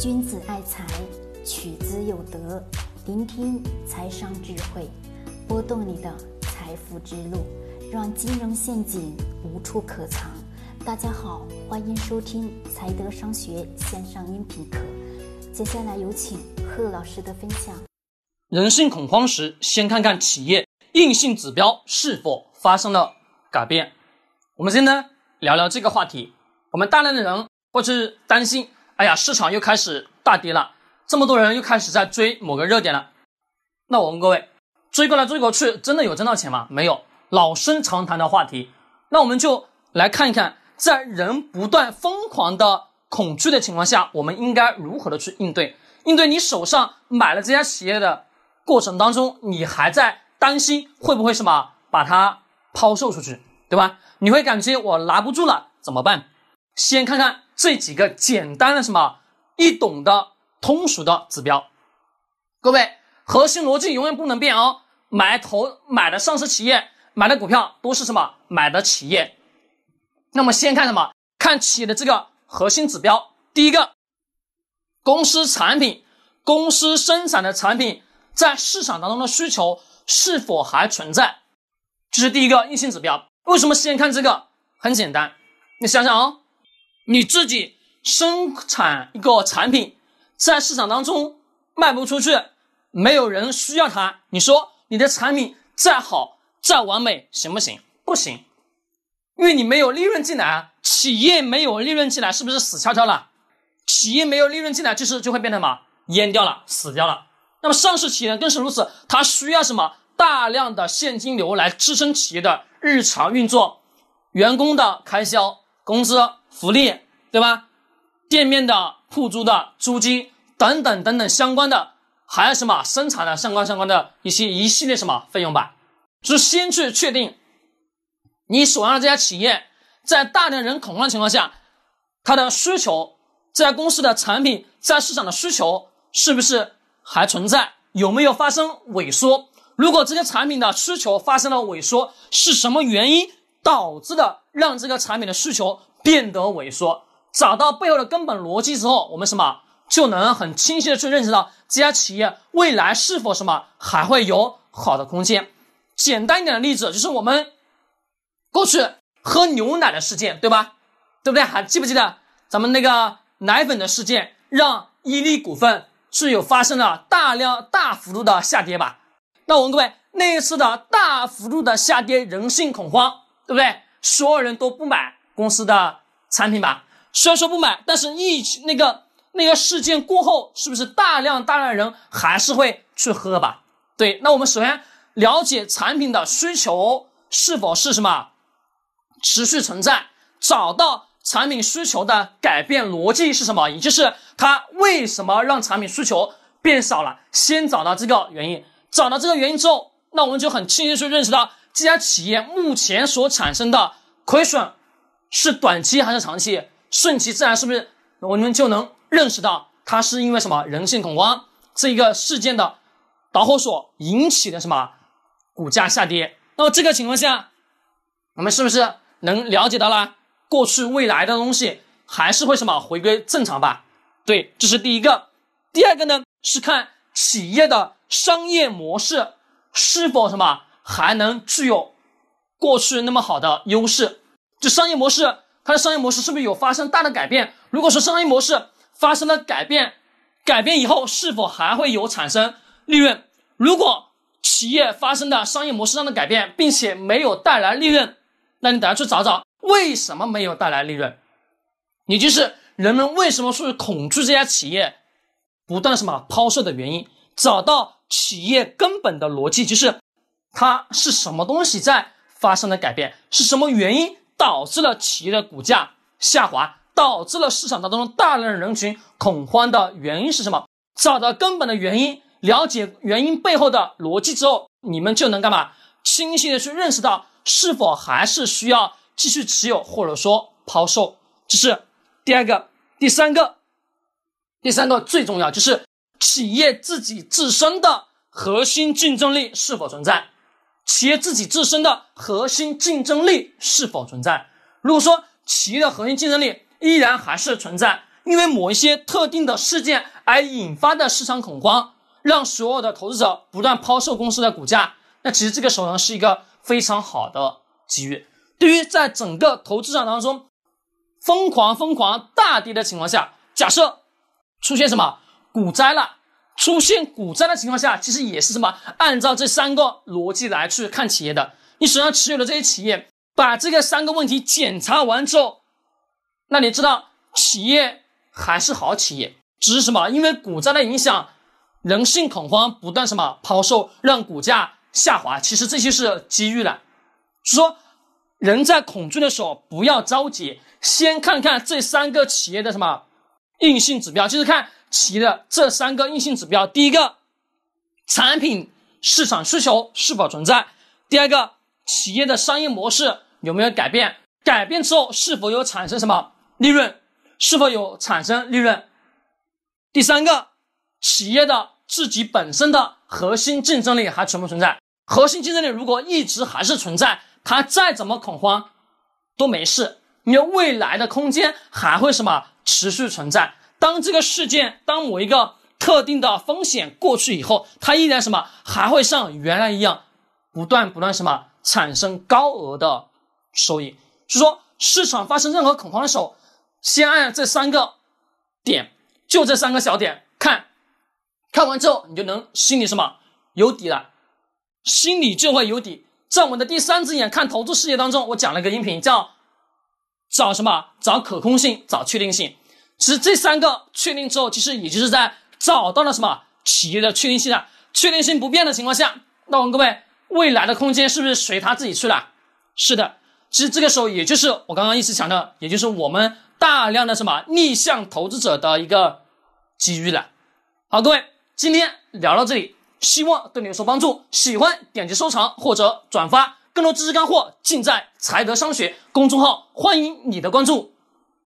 君子爱财，取之有德。聆听财商智慧，拨动你的财富之路，让金融陷阱无处可藏。大家好，欢迎收听财德商学线上音频课。接下来有请贺老师的分享。人性恐慌时，先看看企业硬性指标是否发生了改变。我们今天聊聊这个话题。我们大量的人或是担心。哎呀，市场又开始大跌了，这么多人又开始在追某个热点了。那我问各位，追过来追过去，真的有挣到钱吗？没有，老生常谈的话题。那我们就来看一看，在人不断疯狂的恐惧的情况下，我们应该如何的去应对？应对你手上买了这家企业的过程当中，你还在担心会不会什么把它抛售出去，对吧？你会感觉我拿不住了，怎么办？先看看。这几个简单的什么易懂的通俗的指标，各位核心逻辑永远不能变哦。买投买的上市企业买的股票都是什么买的企业？那么先看什么？看企业的这个核心指标。第一个，公司产品，公司生产的产品在市场当中的需求是否还存在？这是第一个硬性指标。为什么先看这个？很简单，你想想哦。你自己生产一个产品，在市场当中卖不出去，没有人需要它。你说你的产品再好再完美行不行？不行，因为你没有利润进来。企业没有利润进来，是不是死翘翘了？企业没有利润进来，就是就会变成什么？淹掉了，死掉了。那么上市企业更是如此，它需要什么？大量的现金流来支撑企业的日常运作，员工的开销、工资。福利对吧？店面的铺租的租金等等等等相关的，还有什么生产的相关相关的一些一系列什么费用吧？是先去确定你手上的这家企业在大量人恐慌的情况下，它的需求这家公司的产品在市场的需求是不是还存在？有没有发生萎缩？如果这些产品的需求发生了萎缩，是什么原因导致的让这个产品的需求？变得萎缩，找到背后的根本逻辑之后，我们什么就能很清晰的去认识到这家企业未来是否什么还会有好的空间。简单一点的例子就是我们过去喝牛奶的事件，对吧？对不对？还记不记得咱们那个奶粉的事件，让伊利股份是有发生了大量大幅度的下跌吧？那我问各位，那一次的大幅度的下跌，人性恐慌，对不对？所有人都不买。公司的产品吧，虽然说不买，但是疫情那个那个事件过后，是不是大量大量人还是会去喝吧？对，那我们首先了解产品的需求是否是什么持续存在，找到产品需求的改变逻辑是什么，也就是它为什么让产品需求变少了。先找到这个原因，找到这个原因之后，那我们就很清晰去认识到这家企业目前所产生的亏损。是短期还是长期？顺其自然，是不是我们就能认识到它是因为什么人性恐慌这一个事件的导火索引起的什么股价下跌？那么这个情况下，我们是不是能了解到了过去未来的东西还是会什么回归正常吧？对，这是第一个。第二个呢是看企业的商业模式是否什么还能具有过去那么好的优势。这商业模式，它的商业模式是不是有发生大的改变？如果说商业模式发生了改变，改变以后是否还会有产生利润？如果企业发生的商业模式上的改变，并且没有带来利润，那你等下去找找为什么没有带来利润，也就是人们为什么是恐惧这家企业不断什么抛售的原因，找到企业根本的逻辑，就是它是什么东西在发生了改变，是什么原因？导致了企业的股价下滑，导致了市场当中大量的人群恐慌的原因是什么？找到根本的原因，了解原因背后的逻辑之后，你们就能干嘛？清晰的去认识到是否还是需要继续持有，或者说抛售。这是第二个，第三个，第三个最重要就是企业自己自身的核心竞争力是否存在。企业自己自身的核心竞争力是否存在？如果说企业的核心竞争力依然还是存在，因为某一些特定的事件而引发的市场恐慌，让所有的投资者不断抛售公司的股价，那其实这个时候呢是一个非常好的机遇。对于在整个投资市场当中疯狂疯狂大跌的情况下，假设出现什么股灾了，出现股灾的情况下，其实也是什么按照这三个逻辑来去看企业的。你手上持有的这些企业，把这个三个问题检查完之后，那你知道企业还是好企业，只是什么？因为股灾的影响，人性恐慌，不断什么抛售，让股价下滑。其实这些是机遇了，说人在恐惧的时候不要着急，先看看这三个企业的什么硬性指标，就是看企业的这三个硬性指标。第一个，产品市场需求是否存在；第二个。企业的商业模式有没有改变？改变之后是否有产生什么利润？是否有产生利润？第三个，企业的自己本身的核心竞争力还存不存在？核心竞争力如果一直还是存在，它再怎么恐慌都没事，因为未来的空间还会什么持续存在。当这个事件，当某一个特定的风险过去以后，它依然什么还会像原来一样不断不断什么。产生高额的收益，所以说市场发生任何恐慌的时候，先按这三个点，就这三个小点看，看完之后你就能心里什么有底了，心里就会有底。在我们的第三只眼看投资世界当中，我讲了一个音频，叫找什么？找可控性，找确定性。其实这三个确定之后，其实也就是在找到了什么企业的确定性了，确定性不变的情况下，那我们各位。未来的空间是不是随他自己去了？是的，其实这个时候也就是我刚刚一直讲的，也就是我们大量的什么逆向投资者的一个机遇了。好，各位，今天聊到这里，希望对你有所帮助。喜欢点击收藏或者转发，更多知识干货尽在财德商学公众号，欢迎你的关注。